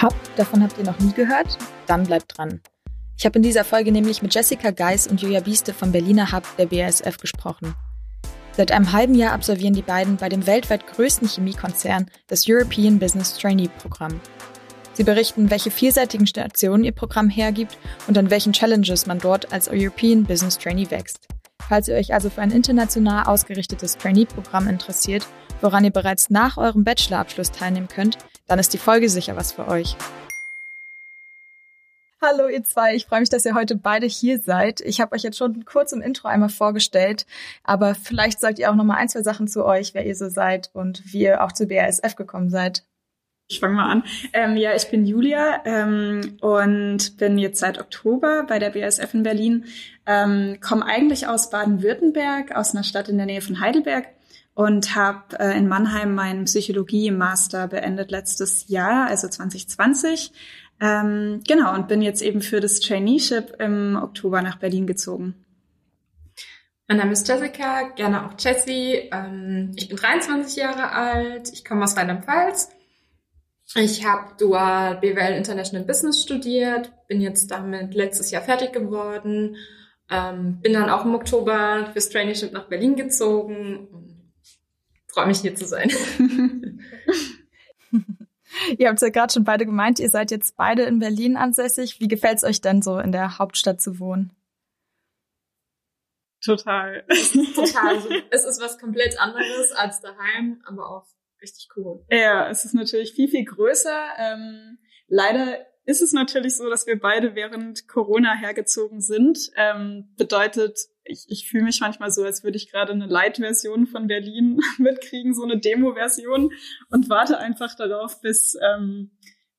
Hub, davon habt ihr noch nie gehört? Dann bleibt dran. Ich habe in dieser Folge nämlich mit Jessica Geis und Julia Bieste vom Berliner Hub der BASF gesprochen. Seit einem halben Jahr absolvieren die beiden bei dem weltweit größten Chemiekonzern das European Business Trainee Programm. Sie berichten, welche vielseitigen Stationen ihr Programm hergibt und an welchen Challenges man dort als European Business Trainee wächst. Falls ihr euch also für ein international ausgerichtetes Trainee-Programm interessiert, woran ihr bereits nach eurem Bachelorabschluss teilnehmen könnt, dann ist die Folge sicher was für euch. Hallo ihr zwei, ich freue mich, dass ihr heute beide hier seid. Ich habe euch jetzt schon kurz im Intro einmal vorgestellt, aber vielleicht sagt ihr auch noch mal ein, zwei Sachen zu euch, wer ihr so seid und wie ihr auch zu BASF gekommen seid. Ich fange mal an. Ähm, ja, ich bin Julia ähm, und bin jetzt seit Oktober bei der BASF in Berlin. Ähm, komme eigentlich aus Baden-Württemberg, aus einer Stadt in der Nähe von Heidelberg und habe äh, in Mannheim meinen Psychologie-Master beendet letztes Jahr, also 2020. Ähm, genau, und bin jetzt eben für das Traineeship im Oktober nach Berlin gezogen. Mein Name ist Jessica, gerne auch Jessie. Ähm, ich bin 23 Jahre alt, ich komme aus Rheinland-Pfalz. Ich habe dual BWL International Business studiert, bin jetzt damit letztes Jahr fertig geworden, ähm, bin dann auch im Oktober fürs Traineeship nach Berlin gezogen freue mich hier zu sein. ihr habt ja gerade schon beide gemeint, ihr seid jetzt beide in Berlin ansässig. Wie gefällt es euch denn so, in der Hauptstadt zu wohnen? Total. Total. Also, es ist was komplett anderes als daheim, aber auch richtig cool. Ja, es ist natürlich viel, viel größer. Ähm, leider ist es natürlich so, dass wir beide während Corona hergezogen sind. Ähm, bedeutet, ich, ich fühle mich manchmal so, als würde ich gerade eine Light-Version von Berlin mitkriegen, so eine Demo-Version und warte einfach darauf, bis ähm,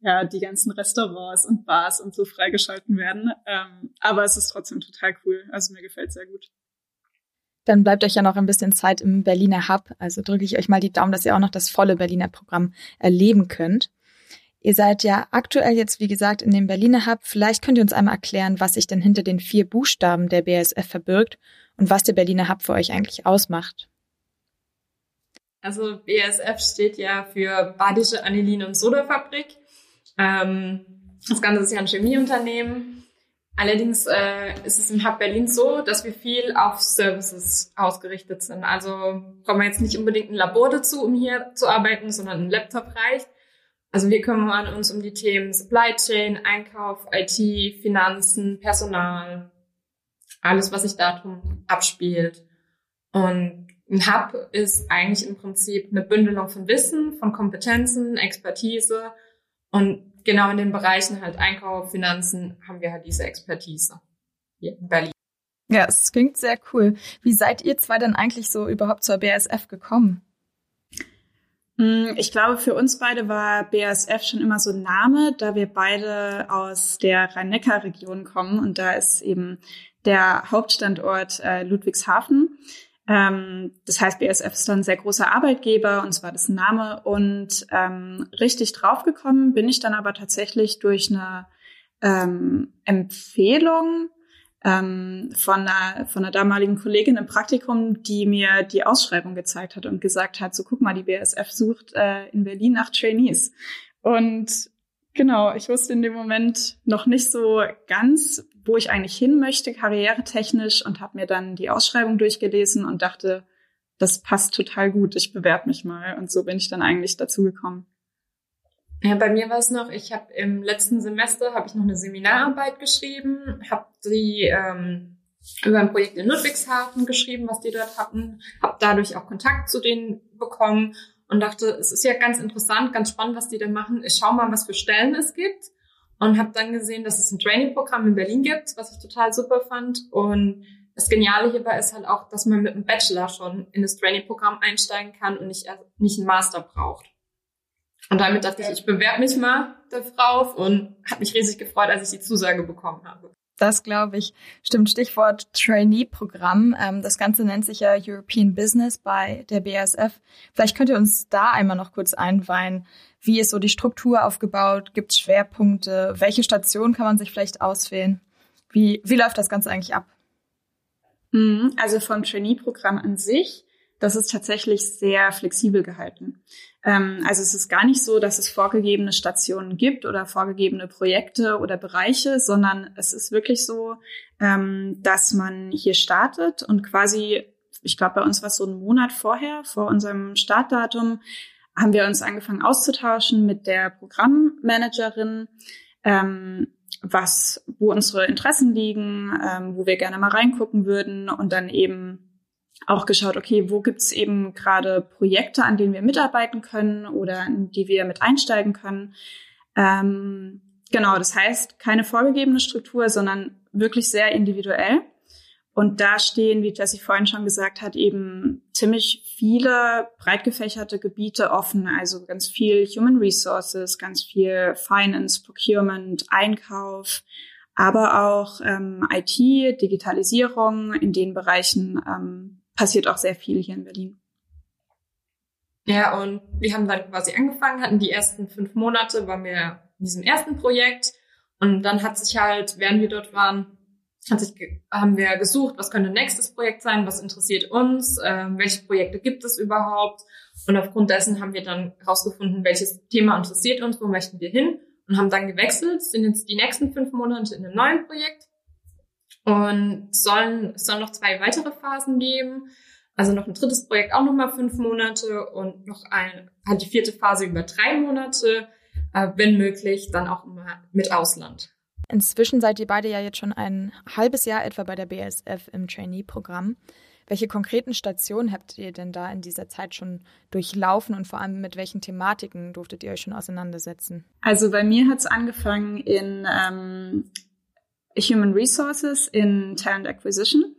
ja die ganzen Restaurants und Bars und so freigeschalten werden. Ähm, aber es ist trotzdem total cool. Also mir gefällt sehr gut. Dann bleibt euch ja noch ein bisschen Zeit im Berliner Hub. Also drücke ich euch mal die Daumen, dass ihr auch noch das volle Berliner Programm erleben könnt. Ihr seid ja aktuell jetzt, wie gesagt, in dem Berliner Hub. Vielleicht könnt ihr uns einmal erklären, was sich denn hinter den vier Buchstaben der BASF verbirgt und was der Berliner Hub für euch eigentlich ausmacht. Also BASF steht ja für Badische Anilin- und Sodafabrik. Ähm, das Ganze ist ja ein Chemieunternehmen. Allerdings äh, ist es im Hub Berlin so, dass wir viel auf Services ausgerichtet sind. Also brauchen wir jetzt nicht unbedingt ein Labor dazu, um hier zu arbeiten, sondern ein Laptop reicht. Also wir kümmern uns um die Themen Supply Chain, Einkauf, IT, Finanzen, Personal, alles, was sich darum abspielt. Und ein Hub ist eigentlich im Prinzip eine Bündelung von Wissen, von Kompetenzen, Expertise. Und genau in den Bereichen halt Einkauf, Finanzen haben wir halt diese Expertise hier in Berlin. Ja, es klingt sehr cool. Wie seid ihr zwei denn eigentlich so überhaupt zur BASF gekommen? Hm, ich glaube, für uns beide war BASF schon immer so ein Name, da wir beide aus der Rhein-Neckar-Region kommen und da ist eben der Hauptstandort äh, Ludwigshafen. Ähm, das heißt, BASF ist dann ein sehr großer Arbeitgeber und zwar das Name und ähm, richtig draufgekommen bin ich dann aber tatsächlich durch eine ähm, Empfehlung ähm, von, einer, von einer damaligen Kollegin im Praktikum, die mir die Ausschreibung gezeigt hat und gesagt hat, so guck mal, die BSF sucht äh, in Berlin nach Trainees. Und genau, ich wusste in dem Moment noch nicht so ganz, wo ich eigentlich hin möchte, karrieretechnisch, und habe mir dann die Ausschreibung durchgelesen und dachte, das passt total gut, ich bewerbe mich mal. Und so bin ich dann eigentlich dazu gekommen. Ja, bei mir war es noch, ich habe im letzten Semester habe ich noch eine Seminararbeit geschrieben, habe die ähm, über ein Projekt in Ludwigshafen geschrieben, was die dort hatten, habe dadurch auch Kontakt zu denen bekommen und dachte, es ist ja ganz interessant, ganz spannend, was die da machen. Ich schau mal, was für Stellen es gibt und habe dann gesehen, dass es ein Training-Programm in Berlin gibt, was ich total super fand und das Geniale hierbei ist halt auch, dass man mit einem Bachelor schon in das Training-Programm einsteigen kann und nicht, nicht einen Master braucht. Und damit dachte ich, ich bewerbe mich mal darauf und habe mich riesig gefreut, als ich die Zusage bekommen habe. Das glaube ich. Stimmt, Stichwort Trainee-Programm. Ähm, das Ganze nennt sich ja European Business bei der BASF. Vielleicht könnt ihr uns da einmal noch kurz einweihen. Wie ist so die Struktur aufgebaut? Gibt es Schwerpunkte? Welche Station kann man sich vielleicht auswählen? Wie, wie läuft das Ganze eigentlich ab? Mhm, also vom Trainee-Programm an sich das ist tatsächlich sehr flexibel gehalten. Ähm, also es ist gar nicht so, dass es vorgegebene Stationen gibt oder vorgegebene Projekte oder Bereiche, sondern es ist wirklich so, ähm, dass man hier startet und quasi, ich glaube, bei uns war es so ein Monat vorher, vor unserem Startdatum, haben wir uns angefangen auszutauschen mit der Programmmanagerin, ähm, was, wo unsere Interessen liegen, ähm, wo wir gerne mal reingucken würden und dann eben auch geschaut, okay, wo gibt's eben gerade Projekte, an denen wir mitarbeiten können oder in die wir mit einsteigen können. Ähm, genau, das heißt, keine vorgegebene Struktur, sondern wirklich sehr individuell. Und da stehen, wie Jessie vorhin schon gesagt hat, eben ziemlich viele breit gefächerte Gebiete offen. Also ganz viel Human Resources, ganz viel Finance, Procurement, Einkauf, aber auch ähm, IT, Digitalisierung. In den Bereichen ähm, passiert auch sehr viel hier in Berlin. Ja, und wir haben dann quasi angefangen, hatten die ersten fünf Monate, waren wir in diesem ersten Projekt. Und dann hat sich halt, während wir dort waren, hat sich, haben wir gesucht, was könnte nächstes Projekt sein, was interessiert uns, äh, welche Projekte gibt es überhaupt. Und aufgrund dessen haben wir dann herausgefunden, welches Thema interessiert uns, wo möchten wir hin und haben dann gewechselt, sind jetzt die nächsten fünf Monate in einem neuen Projekt und sollen, es sollen noch zwei weitere Phasen geben. Also noch ein drittes Projekt auch nochmal fünf Monate und noch ein, halt die vierte Phase über drei Monate, äh, wenn möglich, dann auch immer mit Ausland. Inzwischen seid ihr beide ja jetzt schon ein halbes Jahr etwa bei der BSF im Trainee-Programm. Welche konkreten Stationen habt ihr denn da in dieser Zeit schon durchlaufen und vor allem mit welchen Thematiken durftet ihr euch schon auseinandersetzen? Also bei mir hat es angefangen in ähm, Human Resources, in Talent Acquisition.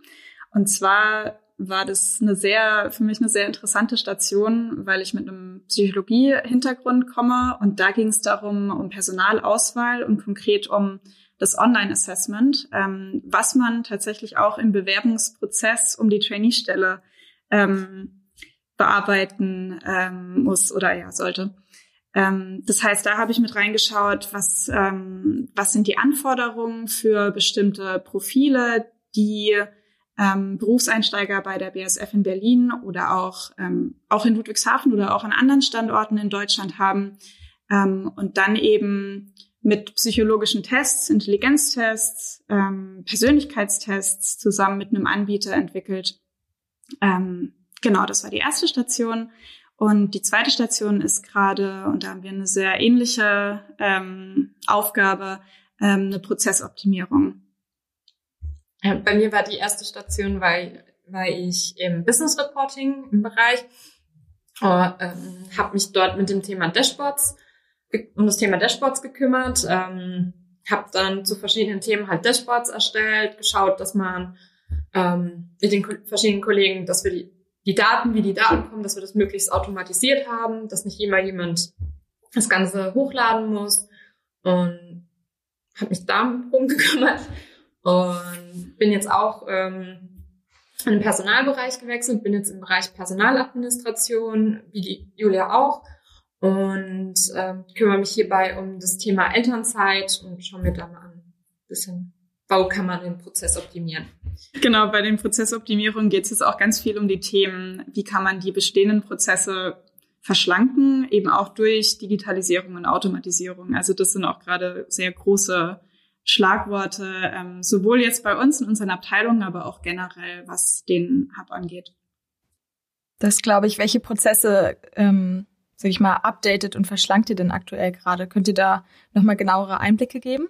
Und zwar war das eine sehr, für mich eine sehr interessante Station, weil ich mit einem Psychologie-Hintergrund komme und da ging es darum, um Personalauswahl und konkret um das Online-Assessment, ähm, was man tatsächlich auch im Bewerbungsprozess um die Trainee-Stelle ähm, bearbeiten ähm, muss oder ja sollte. Ähm, das heißt, da habe ich mit reingeschaut, was, ähm, was sind die Anforderungen für bestimmte Profile, die ähm, Berufseinsteiger bei der BSF in Berlin oder auch, ähm, auch in Ludwigshafen oder auch an anderen Standorten in Deutschland haben. Ähm, und dann eben mit psychologischen Tests, Intelligenztests, ähm, Persönlichkeitstests zusammen mit einem Anbieter entwickelt. Genau, das war die erste Station. Und die zweite Station ist gerade, und da haben wir eine sehr ähnliche ähm, Aufgabe, ähm, eine Prozessoptimierung. Bei mir war die erste Station, weil, weil ich im Business Reporting im Bereich äh, ähm, habe mich dort mit dem Thema Dashboards um das Thema Dashboards gekümmert, ähm, habe dann zu verschiedenen Themen halt Dashboards erstellt, geschaut, dass man ähm, mit den verschiedenen Kollegen, dass wir die, die Daten, wie die Daten kommen, dass wir das möglichst automatisiert haben, dass nicht immer jemand das Ganze hochladen muss. Und habe mich darum gekümmert. Und bin jetzt auch ähm, in den Personalbereich gewechselt, bin jetzt im Bereich Personaladministration, wie die Julia auch. Und äh, kümmere mich hierbei um das Thema Elternzeit und schaue mir da mal an, ein bisschen, wo kann man den Prozess optimieren. Genau, bei den Prozessoptimierungen geht es jetzt auch ganz viel um die Themen, wie kann man die bestehenden Prozesse verschlanken, eben auch durch Digitalisierung und Automatisierung. Also das sind auch gerade sehr große Schlagworte, ähm, sowohl jetzt bei uns in unseren Abteilungen, aber auch generell, was den Hub angeht. Das glaube ich. Welche Prozesse ähm, sag ich mal, updatet und verschlankt ihr denn aktuell gerade? Könnt ihr da nochmal genauere Einblicke geben?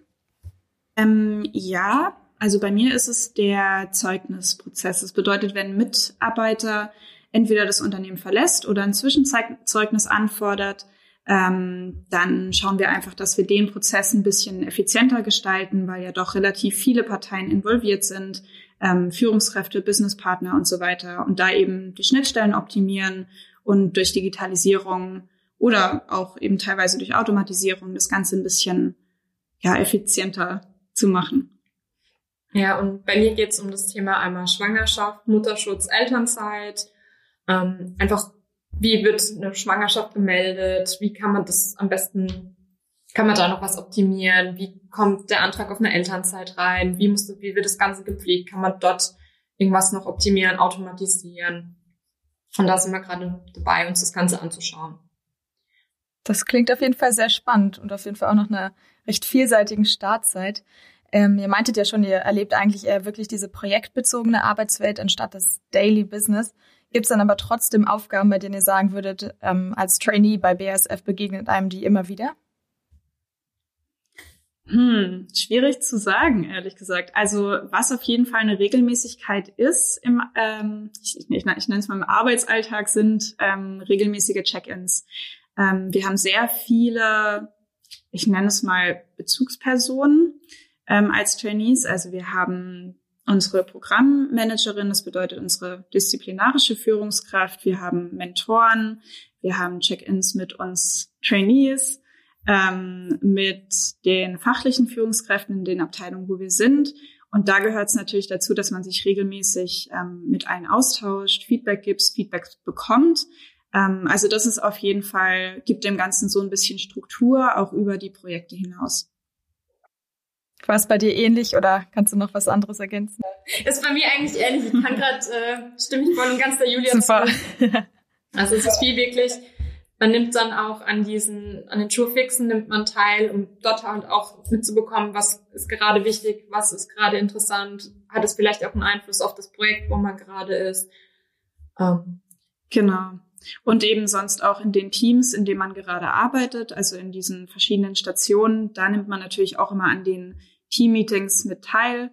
Ähm, ja, also bei mir ist es der Zeugnisprozess. Das bedeutet, wenn ein Mitarbeiter entweder das Unternehmen verlässt oder ein Zwischenzeugnis anfordert, ähm, dann schauen wir einfach, dass wir den Prozess ein bisschen effizienter gestalten, weil ja doch relativ viele Parteien involviert sind, ähm, Führungskräfte, Businesspartner und so weiter und da eben die Schnittstellen optimieren und durch Digitalisierung oder auch eben teilweise durch Automatisierung das Ganze ein bisschen ja, effizienter zu machen. Ja, und bei mir geht es um das Thema einmal Schwangerschaft, Mutterschutz, Elternzeit. Ähm, einfach, wie wird eine Schwangerschaft gemeldet? Wie kann man das am besten, kann man da noch was optimieren? Wie kommt der Antrag auf eine Elternzeit rein? Wie, muss, wie wird das Ganze gepflegt? Kann man dort irgendwas noch optimieren, automatisieren? Und da sind wir gerade dabei, uns das Ganze anzuschauen. Das klingt auf jeden Fall sehr spannend und auf jeden Fall auch noch einer recht vielseitigen Startzeit. Ähm, ihr meintet ja schon, ihr erlebt eigentlich eher wirklich diese projektbezogene Arbeitswelt anstatt das Daily Business. Gibt es dann aber trotzdem Aufgaben, bei denen ihr sagen würdet, ähm, als Trainee bei BASF begegnet einem die immer wieder? Hm, schwierig zu sagen, ehrlich gesagt. Also was auf jeden Fall eine Regelmäßigkeit ist, im, ähm, ich, ich, ich nenne es mal im Arbeitsalltag, sind ähm, regelmäßige Check-ins. Ähm, wir haben sehr viele, ich nenne es mal Bezugspersonen ähm, als Trainees. Also wir haben unsere Programmmanagerin, das bedeutet unsere disziplinarische Führungskraft. Wir haben Mentoren, wir haben Check-ins mit uns Trainees, ähm, mit den fachlichen Führungskräften in den Abteilungen, wo wir sind. Und da gehört es natürlich dazu, dass man sich regelmäßig ähm, mit allen austauscht, Feedback gibt, Feedback bekommt. Ähm, also das ist auf jeden Fall, gibt dem Ganzen so ein bisschen Struktur, auch über die Projekte hinaus. War es bei dir ähnlich oder kannst du noch was anderes ergänzen? Ist bei mir eigentlich ähnlich. Ich kann gerade, äh, stimme ich voll und ganz der Julia Super. zu. Also es ist viel wirklich, man nimmt dann auch an diesen, an den Schulfixen nimmt man teil, um dort halt auch mitzubekommen, was ist gerade wichtig, was ist gerade interessant, hat es vielleicht auch einen Einfluss auf das Projekt, wo man gerade ist. Ähm. Genau. Und eben sonst auch in den Teams, in denen man gerade arbeitet, also in diesen verschiedenen Stationen, da nimmt man natürlich auch immer an den Teammeetings mit teil.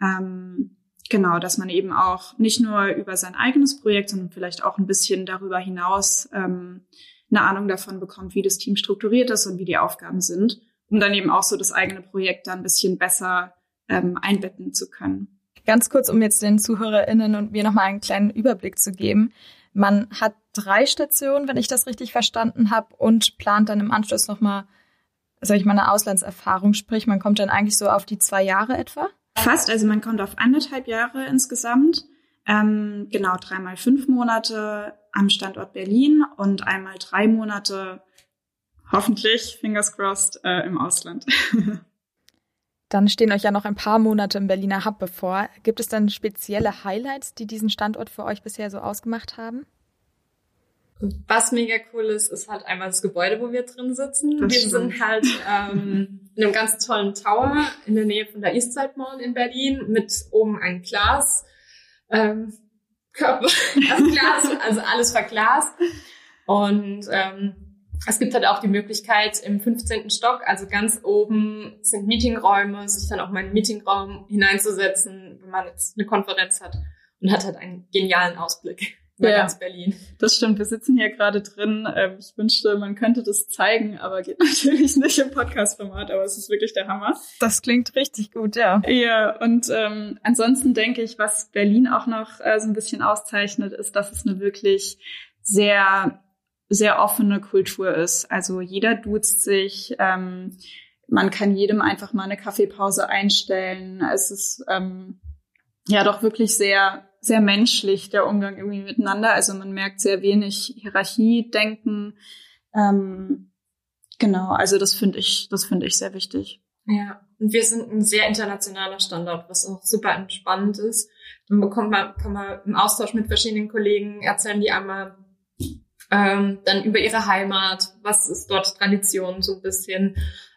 Ähm, genau, dass man eben auch nicht nur über sein eigenes Projekt, sondern vielleicht auch ein bisschen darüber hinaus ähm, eine Ahnung davon bekommt, wie das Team strukturiert ist und wie die Aufgaben sind, um dann eben auch so das eigene Projekt da ein bisschen besser ähm, einbetten zu können. Ganz kurz, um jetzt den ZuhörerInnen und mir nochmal einen kleinen Überblick zu geben. Man hat drei Stationen, wenn ich das richtig verstanden habe, und plant dann im Anschluss nochmal, sag ich mal, eine Auslandserfahrung. Sprich, man kommt dann eigentlich so auf die zwei Jahre etwa? Fast, also man kommt auf anderthalb Jahre insgesamt. Ähm, genau, dreimal fünf Monate am Standort Berlin und einmal drei Monate, hoffentlich, fingers crossed, äh, im Ausland. Dann stehen euch ja noch ein paar Monate im Berliner Hub bevor. Gibt es dann spezielle Highlights, die diesen Standort für euch bisher so ausgemacht haben? Was mega cool ist, ist halt einmal das Gebäude, wo wir drin sitzen. Das wir stimmt. sind halt ähm, in einem ganz tollen Tower in der Nähe von der Eastside Mall in Berlin mit oben ein Glas. Ähm, Körper, also Glas, also alles verglast. Und ähm, es gibt halt auch die Möglichkeit im 15. Stock, also ganz oben sind Meetingräume, sich dann auch mal in den Meetingraum hineinzusetzen, wenn man jetzt eine Konferenz hat und hat halt einen genialen Ausblick über ja, ganz Berlin. Das stimmt. Wir sitzen hier gerade drin. Ähm, ich wünschte, man könnte das zeigen, aber geht natürlich nicht im Podcast-Format, aber es ist wirklich der Hammer. Das klingt richtig gut, ja. Ja, und ähm, ansonsten denke ich, was Berlin auch noch äh, so ein bisschen auszeichnet, ist, dass es eine wirklich sehr sehr offene Kultur ist. Also jeder duzt sich. Ähm, man kann jedem einfach mal eine Kaffeepause einstellen. Es ist ähm, ja doch wirklich sehr, sehr menschlich, der Umgang irgendwie miteinander. Also man merkt sehr wenig Hierarchie-Denken. Ähm, genau, also das finde ich, das finde ich sehr wichtig. Ja, und wir sind ein sehr internationaler Standort, was auch super entspannend ist. Dann bekommt man, kann man im Austausch mit verschiedenen Kollegen erzählen die einmal ähm, dann über ihre Heimat, was ist dort Tradition so ein bisschen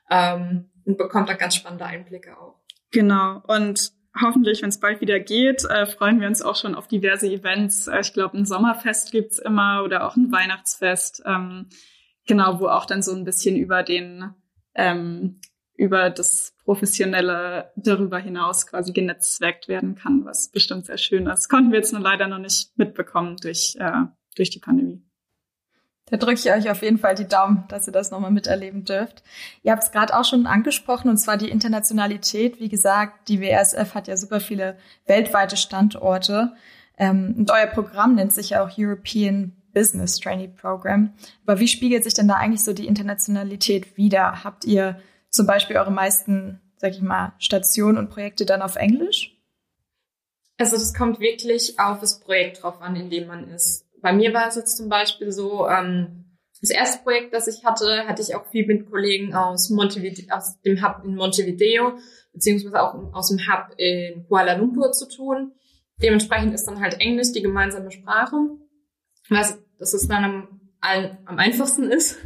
ähm, und bekommt da ganz spannende Einblicke auch. Genau und hoffentlich, wenn es bald wieder geht, äh, freuen wir uns auch schon auf diverse Events. Äh, ich glaube, ein Sommerfest gibt's immer oder auch ein Weihnachtsfest, ähm, genau, wo auch dann so ein bisschen über den ähm, über das Professionelle darüber hinaus quasi genetzwerkt werden kann, was bestimmt sehr schön ist. Konnten wir jetzt nur leider noch nicht mitbekommen durch, äh, durch die Pandemie. Da drücke ich euch auf jeden Fall die Daumen, dass ihr das nochmal miterleben dürft. Ihr habt es gerade auch schon angesprochen, und zwar die Internationalität. Wie gesagt, die WSF hat ja super viele weltweite Standorte. Ähm, und euer Programm nennt sich ja auch European Business Trainee Program. Aber wie spiegelt sich denn da eigentlich so die Internationalität wieder? Habt ihr zum Beispiel eure meisten, sag ich mal, Stationen und Projekte dann auf Englisch? Also das kommt wirklich auf das Projekt drauf an, in dem man ist bei mir war es jetzt zum Beispiel so, ähm, das erste Projekt, das ich hatte, hatte ich auch viel mit Kollegen aus, Montevideo, aus dem Hub in Montevideo, beziehungsweise auch aus dem Hub in Kuala Lumpur zu tun. Dementsprechend ist dann halt Englisch die gemeinsame Sprache. was dass es dann am, am einfachsten ist.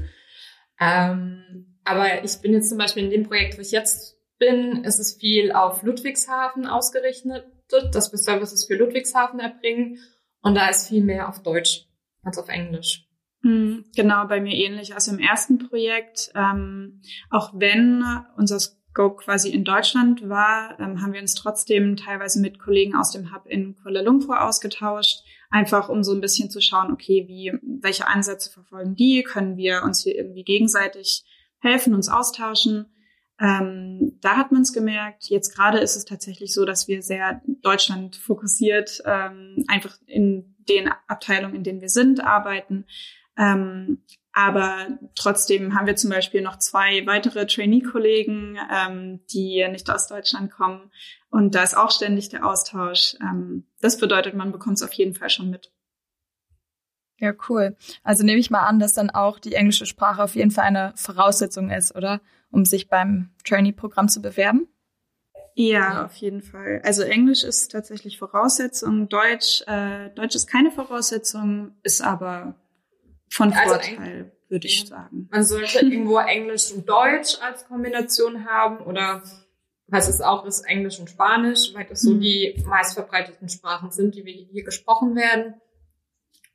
Ähm, aber ich bin jetzt zum Beispiel in dem Projekt, wo ich jetzt bin, ist es viel auf Ludwigshafen ausgerichtet, dass wir Services für Ludwigshafen erbringen. Und da ist viel mehr auf Deutsch als auf Englisch. Hm, genau, bei mir ähnlich. Also im ersten Projekt, ähm, auch wenn unser Scope quasi in Deutschland war, ähm, haben wir uns trotzdem teilweise mit Kollegen aus dem Hub in Kuala Lumpur ausgetauscht, einfach um so ein bisschen zu schauen, okay, wie, welche Ansätze verfolgen die? Können wir uns hier irgendwie gegenseitig helfen, uns austauschen? Ähm, da hat man es gemerkt. Jetzt gerade ist es tatsächlich so, dass wir sehr Deutschland fokussiert ähm, einfach in den Abteilungen, in denen wir sind, arbeiten. Ähm, aber trotzdem haben wir zum Beispiel noch zwei weitere Trainee-Kollegen, ähm, die nicht aus Deutschland kommen. Und da ist auch ständig der Austausch. Ähm, das bedeutet, man bekommt es auf jeden Fall schon mit. Ja, cool. Also nehme ich mal an, dass dann auch die englische Sprache auf jeden Fall eine Voraussetzung ist, oder? Um sich beim Trainee-Programm zu bewerben? Ja, auf jeden Fall. Also Englisch ist tatsächlich Voraussetzung. Deutsch, äh, Deutsch ist keine Voraussetzung, ist aber von also Vorteil, würde ich sagen. Man sollte irgendwo Englisch und Deutsch als Kombination haben oder was es auch ist, Englisch und Spanisch, weil das so mhm. die meistverbreiteten Sprachen sind, die wir hier gesprochen werden.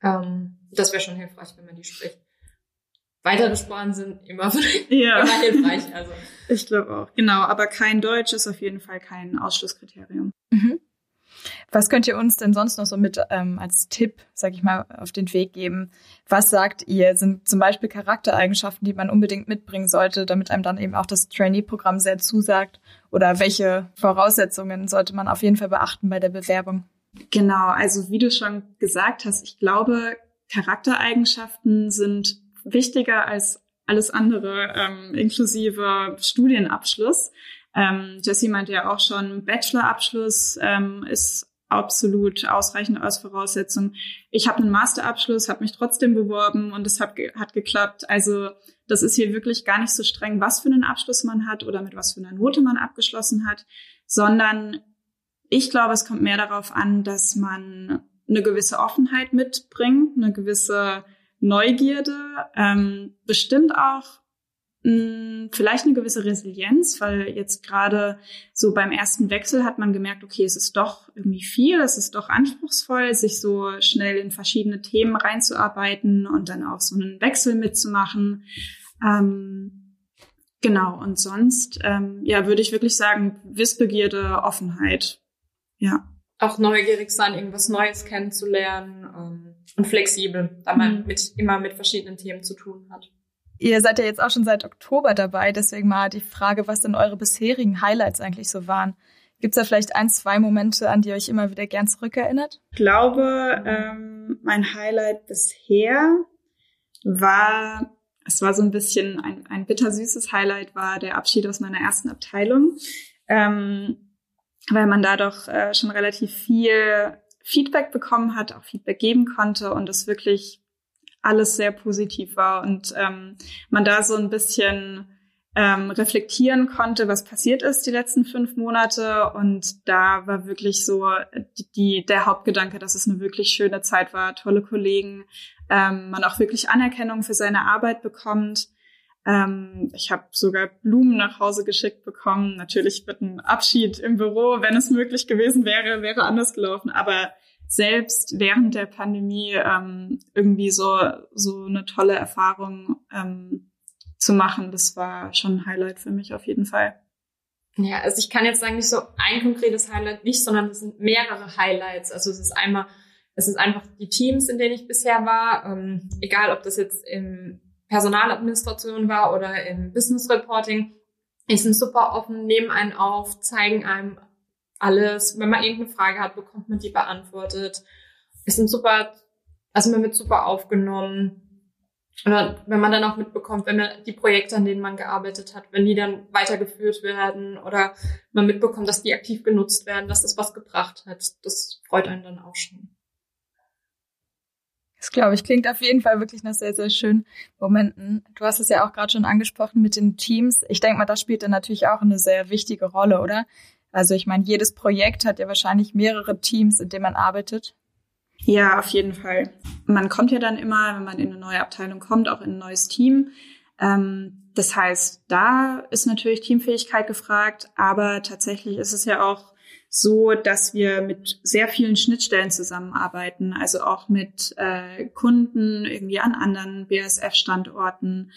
Ähm, das wäre schon hilfreich, wenn man die spricht. Weitere Sprachen sind immer, ja. immer hilfreich. Also. Ich glaube auch. Genau, aber kein Deutsch ist auf jeden Fall kein Ausschlusskriterium. Mhm. Was könnt ihr uns denn sonst noch so mit ähm, als Tipp, sag ich mal, auf den Weg geben? Was sagt ihr, sind zum Beispiel Charaktereigenschaften, die man unbedingt mitbringen sollte, damit einem dann eben auch das Trainee-Programm sehr zusagt? Oder welche Voraussetzungen sollte man auf jeden Fall beachten bei der Bewerbung? Genau, also wie du schon gesagt hast, ich glaube, Charaktereigenschaften sind wichtiger als alles andere, ähm, inklusive Studienabschluss. Ähm, Jessie meinte ja auch schon, Bachelorabschluss ähm, ist absolut ausreichend als Voraussetzung. Ich habe einen Masterabschluss, habe mich trotzdem beworben und es hat, hat geklappt. Also das ist hier wirklich gar nicht so streng, was für einen Abschluss man hat oder mit was für einer Note man abgeschlossen hat, sondern ich glaube, es kommt mehr darauf an, dass man eine gewisse Offenheit mitbringt, eine gewisse Neugierde, ähm, bestimmt auch hm, vielleicht eine gewisse Resilienz, weil jetzt gerade so beim ersten Wechsel hat man gemerkt, okay, es ist doch irgendwie viel, es ist doch anspruchsvoll, sich so schnell in verschiedene Themen reinzuarbeiten und dann auch so einen Wechsel mitzumachen. Ähm, genau, und sonst, ähm, ja, würde ich wirklich sagen, Wissbegierde, Offenheit. Ja. Auch neugierig sein, irgendwas Neues kennenzulernen und flexibel, da man mhm. mit, immer mit verschiedenen Themen zu tun hat. Ihr seid ja jetzt auch schon seit Oktober dabei, deswegen mal die Frage, was denn eure bisherigen Highlights eigentlich so waren. Gibt es da vielleicht ein, zwei Momente, an die ihr euch immer wieder gern zurückerinnert? Ich glaube, ähm, mein Highlight bisher war, es war so ein bisschen ein, ein bittersüßes Highlight, war der Abschied aus meiner ersten Abteilung, ähm, weil man da doch äh, schon relativ viel Feedback bekommen hat, auch Feedback geben konnte und es wirklich alles sehr positiv war und ähm, man da so ein bisschen ähm, reflektieren konnte, was passiert ist die letzten fünf Monate. Und da war wirklich so die, der Hauptgedanke, dass es eine wirklich schöne Zeit war, tolle Kollegen, ähm, man auch wirklich Anerkennung für seine Arbeit bekommt. Ähm, ich habe sogar Blumen nach Hause geschickt bekommen. Natürlich wird ein Abschied im Büro, wenn es möglich gewesen wäre, wäre anders gelaufen. Aber selbst während der Pandemie ähm, irgendwie so, so eine tolle Erfahrung ähm, zu machen, das war schon ein Highlight für mich auf jeden Fall. Ja, also ich kann jetzt sagen, nicht so ein konkretes Highlight nicht, sondern es sind mehrere Highlights. Also es ist einmal, es ist einfach die Teams, in denen ich bisher war, ähm, egal ob das jetzt im Personaladministration war oder im Business Reporting, die sind super offen, nehmen einen auf, zeigen einem alles. Wenn man irgendeine Frage hat, bekommt man die beantwortet. Es sind super, also man wird super aufgenommen. Oder wenn man dann auch mitbekommt, wenn man die Projekte, an denen man gearbeitet hat, wenn die dann weitergeführt werden oder man mitbekommt, dass die aktiv genutzt werden, dass das was gebracht hat, das freut einen dann auch schon. Das glaube ich, klingt auf jeden Fall wirklich nach sehr, sehr schönen Momenten. Du hast es ja auch gerade schon angesprochen mit den Teams. Ich denke mal, das spielt dann natürlich auch eine sehr wichtige Rolle, oder? Also ich meine, jedes Projekt hat ja wahrscheinlich mehrere Teams, in denen man arbeitet. Ja, auf jeden Fall. Man kommt ja dann immer, wenn man in eine neue Abteilung kommt, auch in ein neues Team. Ähm, das heißt, da ist natürlich Teamfähigkeit gefragt, aber tatsächlich ist es ja auch so, dass wir mit sehr vielen Schnittstellen zusammenarbeiten, also auch mit äh, Kunden irgendwie an anderen BASF-Standorten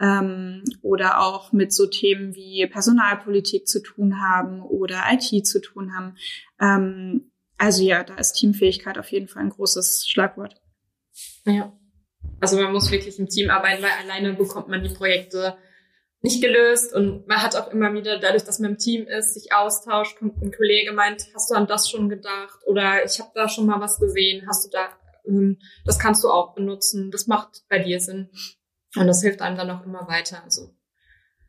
ähm, oder auch mit so Themen wie Personalpolitik zu tun haben oder IT zu tun haben. Ähm, also ja, da ist Teamfähigkeit auf jeden Fall ein großes Schlagwort. Ja. Also man muss wirklich im Team arbeiten, weil alleine bekommt man die Projekte nicht gelöst und man hat auch immer wieder, dadurch, dass man im Team ist, sich austauscht, kommt ein Kollege meint, hast du an das schon gedacht oder ich habe da schon mal was gesehen, hast du da, ähm, das kannst du auch benutzen, das macht bei dir Sinn und das hilft einem dann auch immer weiter. Also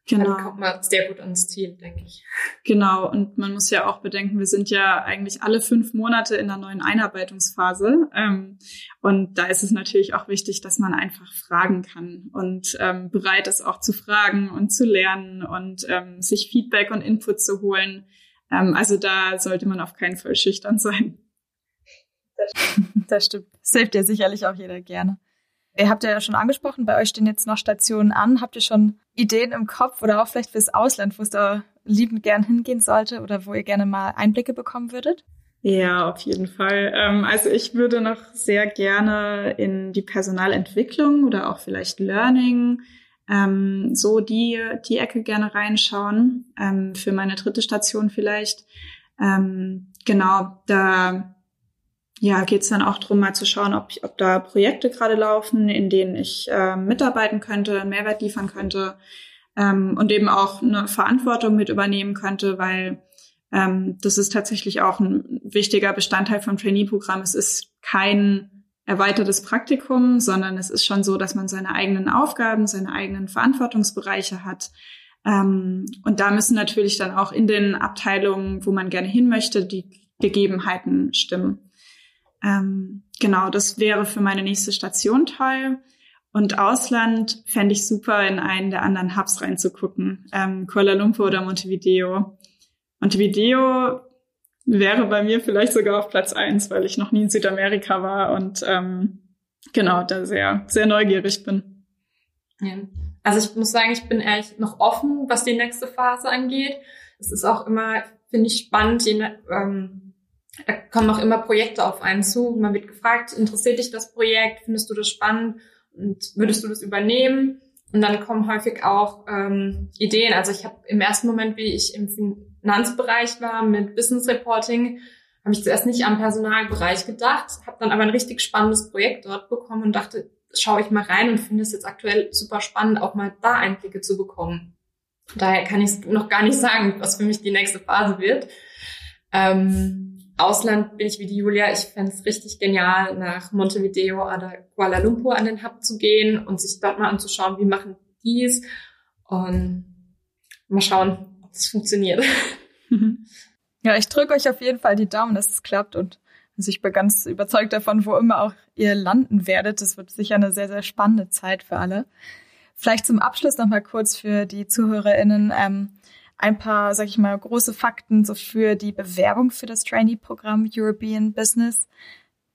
Genau. Dann kommt man sehr gut ans Ziel, denke ich. Genau. Und man muss ja auch bedenken, wir sind ja eigentlich alle fünf Monate in einer neuen Einarbeitungsphase. Ähm, und da ist es natürlich auch wichtig, dass man einfach fragen kann und ähm, bereit ist auch zu fragen und zu lernen und ähm, sich Feedback und Input zu holen. Also da sollte man auf keinen Fall schüchtern sein. Das stimmt. Das hilft ja sicherlich auch jeder gerne. Ihr habt ja schon angesprochen, bei euch stehen jetzt noch Stationen an. Habt ihr schon Ideen im Kopf oder auch vielleicht fürs Ausland, wo es da liebend gern hingehen sollte oder wo ihr gerne mal Einblicke bekommen würdet? Ja, auf jeden Fall. Ähm, also ich würde noch sehr gerne in die Personalentwicklung oder auch vielleicht Learning, ähm, so die, die Ecke gerne reinschauen, ähm, für meine dritte Station vielleicht. genau, da ja, geht es dann auch darum, mal zu schauen, ob, ob da Projekte gerade laufen, in denen ich äh, mitarbeiten könnte, Mehrwert liefern könnte ähm, und eben auch eine Verantwortung mit übernehmen könnte, weil ähm, das ist tatsächlich auch ein wichtiger Bestandteil vom Trainee-Programm. Es ist kein erweitertes Praktikum, sondern es ist schon so, dass man seine eigenen Aufgaben, seine eigenen Verantwortungsbereiche hat. Ähm, und da müssen natürlich dann auch in den Abteilungen, wo man gerne hin möchte, die Gegebenheiten stimmen. Ähm, genau, das wäre für meine nächste Station toll. Und Ausland fände ich super, in einen der anderen Hubs reinzugucken. Ähm, Kuala Lumpur oder Montevideo. Montevideo wäre bei mir vielleicht sogar auf Platz eins, weil ich noch nie in Südamerika war und ähm, genau, da sehr, sehr neugierig bin. Ja. Also ich muss sagen, ich bin ehrlich noch offen, was die nächste Phase angeht. Es ist auch immer, finde ich, spannend, je, ähm, da kommen auch immer Projekte auf einen zu. Man wird gefragt, interessiert dich das Projekt? Findest du das spannend? Und würdest du das übernehmen? Und dann kommen häufig auch ähm, Ideen. Also ich habe im ersten Moment, wie ich im Finanzbereich war mit Business Reporting, habe ich zuerst nicht am Personalbereich gedacht, habe dann aber ein richtig spannendes Projekt dort bekommen und dachte, schaue ich mal rein und finde es jetzt aktuell super spannend, auch mal da Einblicke zu bekommen. Daher kann ich noch gar nicht sagen, was für mich die nächste Phase wird. Ähm, Ausland bin ich wie die Julia. Ich fände es richtig genial, nach Montevideo oder Kuala Lumpur an den Hub zu gehen und sich dort mal anzuschauen, wie machen die es. Und mal schauen, ob es funktioniert. Ja, ich drücke euch auf jeden Fall die Daumen, dass es klappt und also ich bin ganz überzeugt davon, wo immer auch ihr landen werdet. Das wird sicher eine sehr, sehr spannende Zeit für alle. Vielleicht zum Abschluss noch mal kurz für die ZuhörerInnen. Ähm, ein paar, sag ich mal, große Fakten so für die Bewerbung für das Trainee-Programm European Business.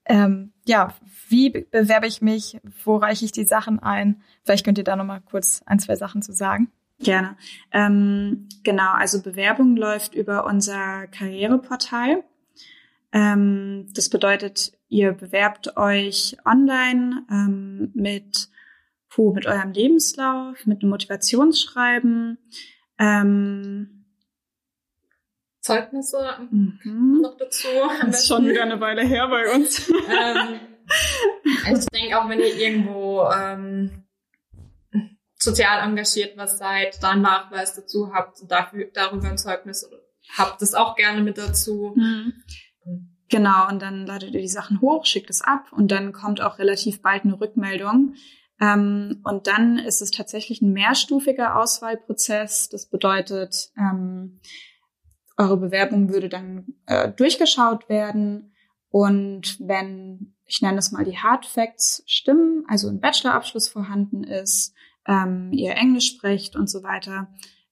Ähm, ja, wie bewerbe ich mich? Wo reiche ich die Sachen ein? Vielleicht könnt ihr da noch mal kurz ein, zwei Sachen zu sagen. Gerne. Ähm, genau, also Bewerbung läuft über unser Karriereportal. Ähm, das bedeutet, ihr bewerbt euch online ähm, mit, puh, mit eurem Lebenslauf, mit einem Motivationsschreiben, ähm, Zeugnisse mhm. noch dazu. Das ist schon wieder eine Weile her bei uns. ähm, ich denke auch, wenn ihr irgendwo ähm, sozial engagiert was seid, da einen Nachweis dazu habt und dafür, darüber ein Zeugnis habt das auch gerne mit dazu. Mhm. Genau, und dann ladet ihr die Sachen hoch, schickt es ab und dann kommt auch relativ bald eine Rückmeldung. Ähm, und dann ist es tatsächlich ein mehrstufiger Auswahlprozess. Das bedeutet, ähm, eure Bewerbung würde dann äh, durchgeschaut werden. Und wenn, ich nenne es mal die Hard Facts stimmen, also ein Bachelorabschluss vorhanden ist, ähm, ihr Englisch sprecht und so weiter,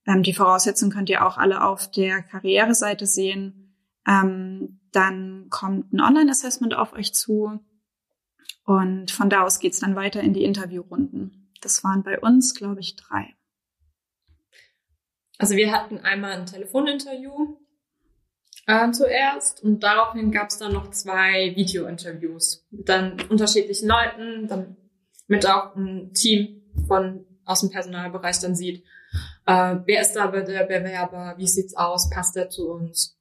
ähm, die Voraussetzungen könnt ihr auch alle auf der Karriereseite sehen. Ähm, dann kommt ein Online-Assessment auf euch zu Und von da aus geht's dann weiter in die Interviewrunden. Das waren bei uns, glaube ich, drei. Also wir hatten einmal ein Telefoninterview äh, zuerst und daraufhin gab es dann noch zwei Videointerviews mit dann unterschiedlichen Leuten, damit auch ein Team von aus dem Personalbereich dann sieht, äh, wer ist da der Bewerber, wie sieht's aus, passt der zu uns.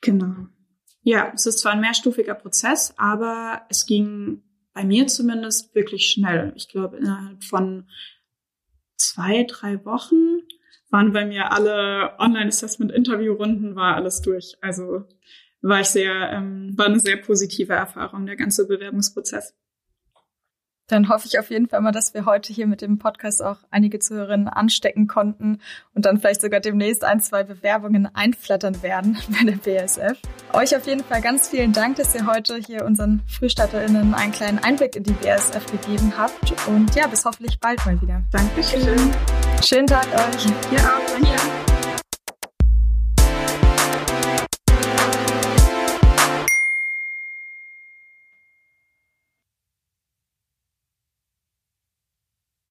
Genau. Ja, es ist zwar ein mehrstufiger Prozess, aber es ging bei mir zumindest wirklich schnell. Ich glaube, innerhalb von zwei, drei Wochen waren bei mir alle Online-Assessment-Interview-Runden, war alles durch. Also war ich sehr, ähm, war eine sehr positive Erfahrung, der ganze Bewerbungsprozess. Dann hoffe ich auf jeden Fall mal, dass wir heute hier mit dem Podcast auch einige Zuhörerinnen anstecken konnten und dann vielleicht sogar demnächst ein, zwei Bewerbungen einflattern werden bei der BSF. Euch auf jeden Fall ganz vielen Dank, dass ihr heute hier unseren FrühstarterInnen einen kleinen Einblick in die BSF gegeben habt und ja, bis hoffentlich bald mal wieder. Dankeschön. Schönen Tag euch. Ihr auch.